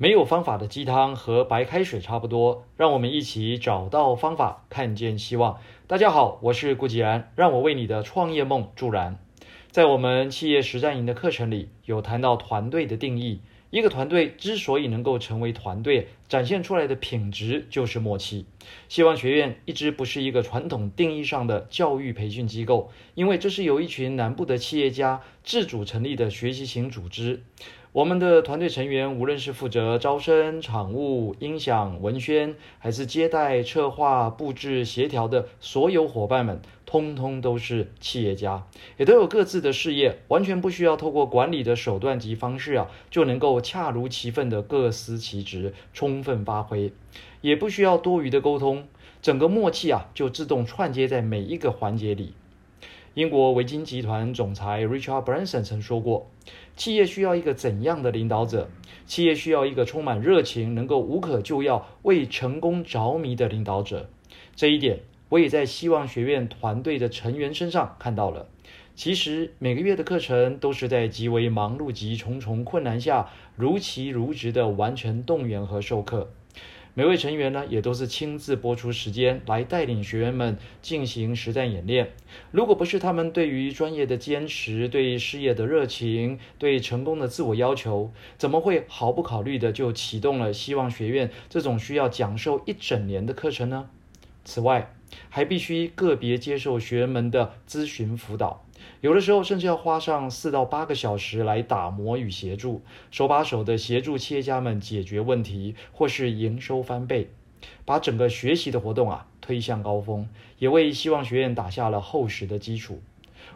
没有方法的鸡汤和白开水差不多，让我们一起找到方法，看见希望。大家好，我是顾吉然，让我为你的创业梦助燃。在我们企业实战营的课程里，有谈到团队的定义。一个团队之所以能够成为团队，展现出来的品质就是默契。希望学院一直不是一个传统定义上的教育培训机构，因为这是由一群南部的企业家自主成立的学习型组织。我们的团队成员，无论是负责招生、场务、音响、文宣，还是接待、策划、布置、协调的所有伙伴们，通通都是企业家，也都有各自的事业，完全不需要透过管理的手段及方式啊，就能够恰如其分的各司其职，充分发挥，也不需要多余的沟通，整个默契啊，就自动串接在每一个环节里。英国维京集团总裁 Richard Branson 曾说过：“企业需要一个怎样的领导者？企业需要一个充满热情、能够无可救药、为成功着迷的领导者。”这一点，我也在希望学院团队的成员身上看到了。其实，每个月的课程都是在极为忙碌及重重困难下，如期如职地完成动员和授课。每位成员呢，也都是亲自播出时间来带领学员们进行实战演练。如果不是他们对于专业的坚持、对事业的热情、对成功的自我要求，怎么会毫不考虑的就启动了希望学院这种需要讲授一整年的课程呢？此外，还必须个别接受学员们的咨询辅导。有的时候甚至要花上四到八个小时来打磨与协助，手把手的协助企业家们解决问题，或是营收翻倍，把整个学习的活动啊推向高峰，也为希望学院打下了厚实的基础。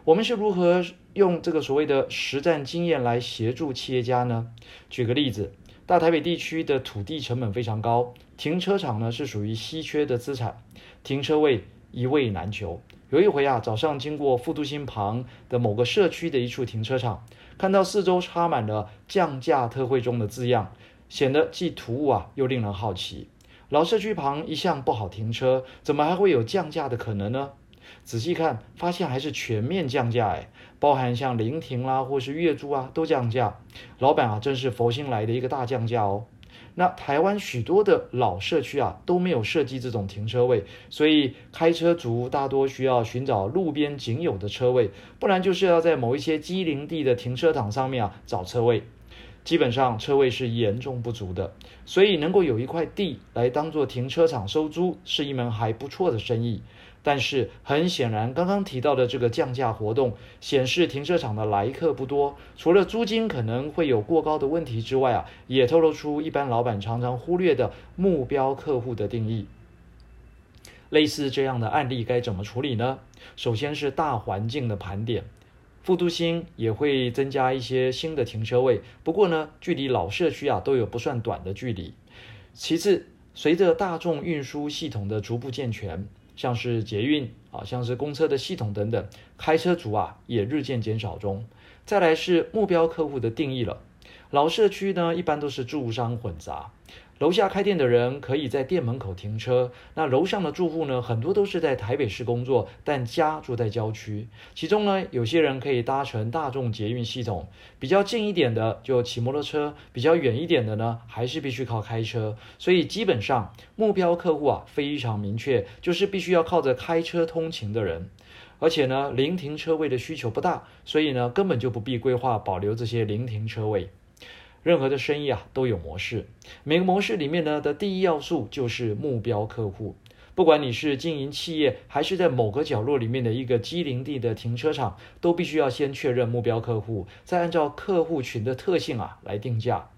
我们是如何用这个所谓的实战经验来协助企业家呢？举个例子，大台北地区的土地成本非常高，停车场呢是属于稀缺的资产，停车位一位难求。有一回啊，早上经过复都新旁的某个社区的一处停车场，看到四周插满了降价特惠中的字样，显得既突兀啊，又令人好奇。老社区旁一向不好停车，怎么还会有降价的可能呢？仔细看，发现还是全面降价哎，包含像临停啦，或是月租啊，都降价。老板啊，真是佛心来的一个大降价哦。那台湾许多的老社区啊，都没有设计这种停车位，所以开车族大多需要寻找路边仅有的车位，不然就是要在某一些机零地的停车场上面啊找车位。基本上车位是严重不足的，所以能够有一块地来当做停车场收租，是一门还不错的生意。但是很显然，刚刚提到的这个降价活动显示停车场的来客不多，除了租金可能会有过高的问题之外啊，也透露出一般老板常常忽略的目标客户的定义。类似这样的案例该怎么处理呢？首先是大环境的盘点，副都心也会增加一些新的停车位，不过呢，距离老社区啊都有不算短的距离。其次，随着大众运输系统的逐步健全。像是捷运啊，像是公车的系统等等，开车族啊也日渐减少中。再来是目标客户的定义了，老社区呢一般都是住商混杂。楼下开店的人可以在店门口停车，那楼上的住户呢，很多都是在台北市工作，但家住在郊区。其中呢，有些人可以搭乘大众捷运系统，比较近一点的就骑摩托车，比较远一点的呢，还是必须靠开车。所以基本上目标客户啊非常明确，就是必须要靠着开车通勤的人，而且呢，零停车位的需求不大，所以呢，根本就不必规划保留这些零停车位。任何的生意啊都有模式，每个模式里面呢的第一要素就是目标客户。不管你是经营企业，还是在某个角落里面的一个机零地的停车场，都必须要先确认目标客户，再按照客户群的特性啊来定价。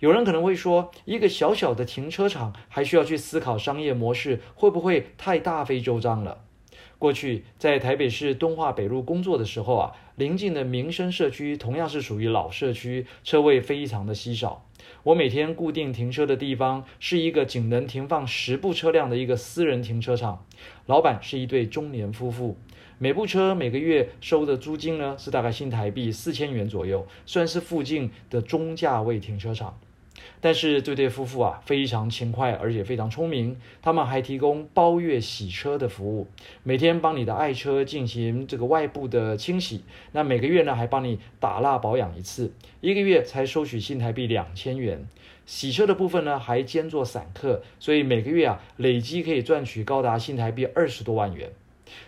有人可能会说，一个小小的停车场还需要去思考商业模式，会不会太大费周章了？过去在台北市敦化北路工作的时候啊，邻近的民生社区同样是属于老社区，车位非常的稀少。我每天固定停车的地方是一个仅能停放十部车辆的一个私人停车场，老板是一对中年夫妇，每部车每个月收的租金呢是大概新台币四千元左右，算是附近的中价位停车场。但是这对夫妇啊，非常勤快，而且非常聪明。他们还提供包月洗车的服务，每天帮你的爱车进行这个外部的清洗。那每个月呢，还帮你打蜡保养一次，一个月才收取新台币两千元。洗车的部分呢，还兼做散客，所以每个月啊，累积可以赚取高达新台币二十多万元。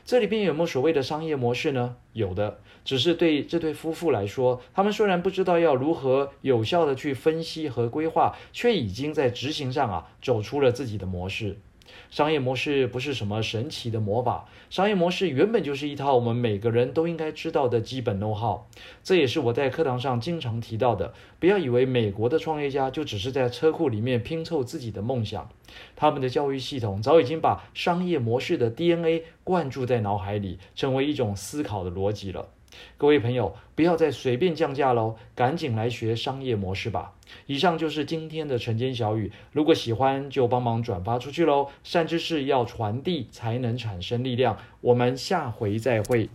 这里边有没有所谓的商业模式呢？有的，只是对这对夫妇来说，他们虽然不知道要如何有效的去分析和规划，却已经在执行上啊走出了自己的模式。商业模式不是什么神奇的魔法，商业模式原本就是一套我们每个人都应该知道的基本 know-how。这也是我在课堂上经常提到的。不要以为美国的创业家就只是在车库里面拼凑自己的梦想，他们的教育系统早已经把商业模式的 DNA 灌注在脑海里，成为一种思考的逻辑了。各位朋友，不要再随便降价喽，赶紧来学商业模式吧。以上就是今天的晨间小语，如果喜欢就帮忙转发出去喽。善知识要传递才能产生力量，我们下回再会。